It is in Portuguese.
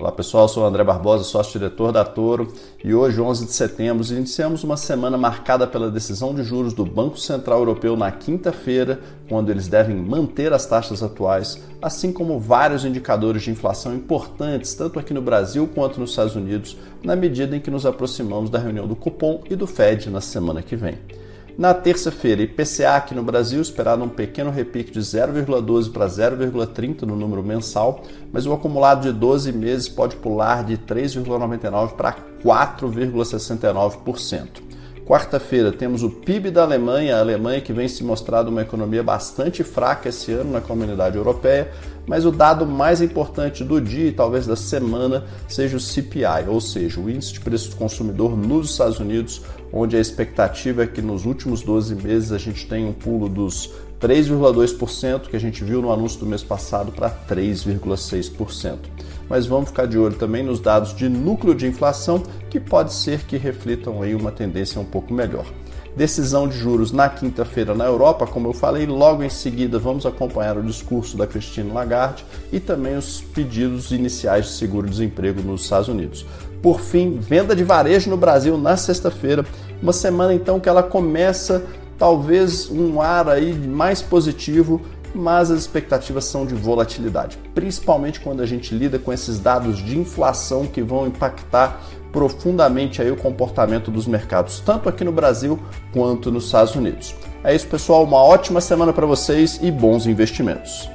Olá pessoal, sou o André Barbosa, sócio-diretor da Toro e hoje, 11 de setembro, iniciamos uma semana marcada pela decisão de juros do Banco Central Europeu na quinta-feira, quando eles devem manter as taxas atuais, assim como vários indicadores de inflação importantes, tanto aqui no Brasil quanto nos Estados Unidos, na medida em que nos aproximamos da reunião do Copom e do Fed na semana que vem. Na terça-feira, IPCA aqui no Brasil esperado um pequeno repique de 0,12 para 0,30 no número mensal, mas o acumulado de 12 meses pode pular de 3,99 para 4,69%. Quarta-feira temos o PIB da Alemanha, a Alemanha que vem se mostrando uma economia bastante fraca esse ano na comunidade europeia, mas o dado mais importante do dia e talvez da semana seja o CPI, ou seja, o índice de preço do consumidor nos Estados Unidos, onde a expectativa é que nos últimos 12 meses a gente tenha um pulo dos 3,2% que a gente viu no anúncio do mês passado para 3,6%. Mas vamos ficar de olho também nos dados de núcleo de inflação, que pode ser que reflitam aí uma tendência um pouco melhor. Decisão de juros na quinta-feira na Europa, como eu falei, logo em seguida vamos acompanhar o discurso da Christine Lagarde e também os pedidos iniciais de seguro-desemprego nos Estados Unidos. Por fim, venda de varejo no Brasil na sexta-feira, uma semana então que ela começa talvez um ar aí mais positivo, mas as expectativas são de volatilidade, principalmente quando a gente lida com esses dados de inflação que vão impactar profundamente aí o comportamento dos mercados, tanto aqui no Brasil quanto nos Estados Unidos. É isso, pessoal, uma ótima semana para vocês e bons investimentos.